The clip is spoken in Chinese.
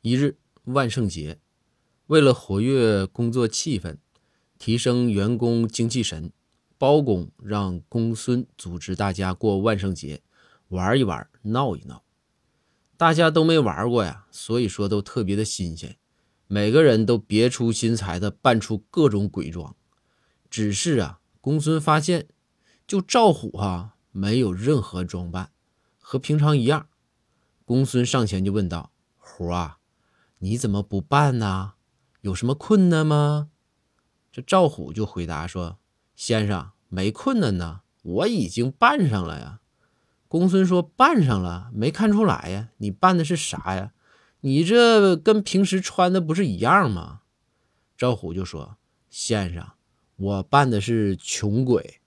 一日万圣节，为了活跃工作气氛，提升员工精气神，包公让公孙组织大家过万圣节，玩一玩，闹一闹。大家都没玩过呀，所以说都特别的新鲜，每个人都别出心裁的扮出各种鬼装。只是啊，公孙发现，就赵虎哈没有任何装扮，和平常一样。公孙上前就问道：“虎啊。”你怎么不办呢？有什么困难吗？这赵虎就回答说：“先生，没困难呢，我已经办上了呀。”公孙说：“办上了，没看出来呀？你办的是啥呀？你这跟平时穿的不是一样吗？”赵虎就说：“先生，我办的是穷鬼。”